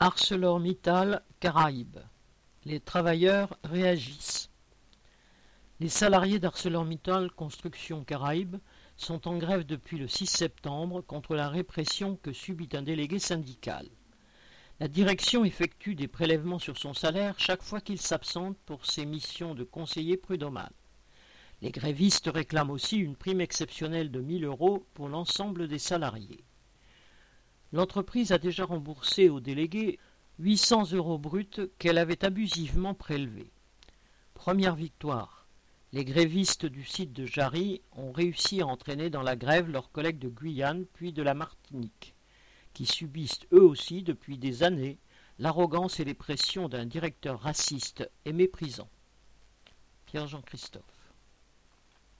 ArcelorMittal Caraïbes. Les travailleurs réagissent. Les salariés d'ArcelorMittal Construction Caraïbes sont en grève depuis le 6 septembre contre la répression que subit un délégué syndical. La direction effectue des prélèvements sur son salaire chaque fois qu'il s'absente pour ses missions de conseiller prud'homal. Les grévistes réclament aussi une prime exceptionnelle de 1000 euros pour l'ensemble des salariés. L'entreprise a déjà remboursé aux délégués 800 euros bruts qu'elle avait abusivement prélevés. Première victoire. Les grévistes du site de Jarry ont réussi à entraîner dans la grève leurs collègues de Guyane puis de la Martinique, qui subissent eux aussi depuis des années l'arrogance et les pressions d'un directeur raciste et méprisant. Pierre-Jean Christophe.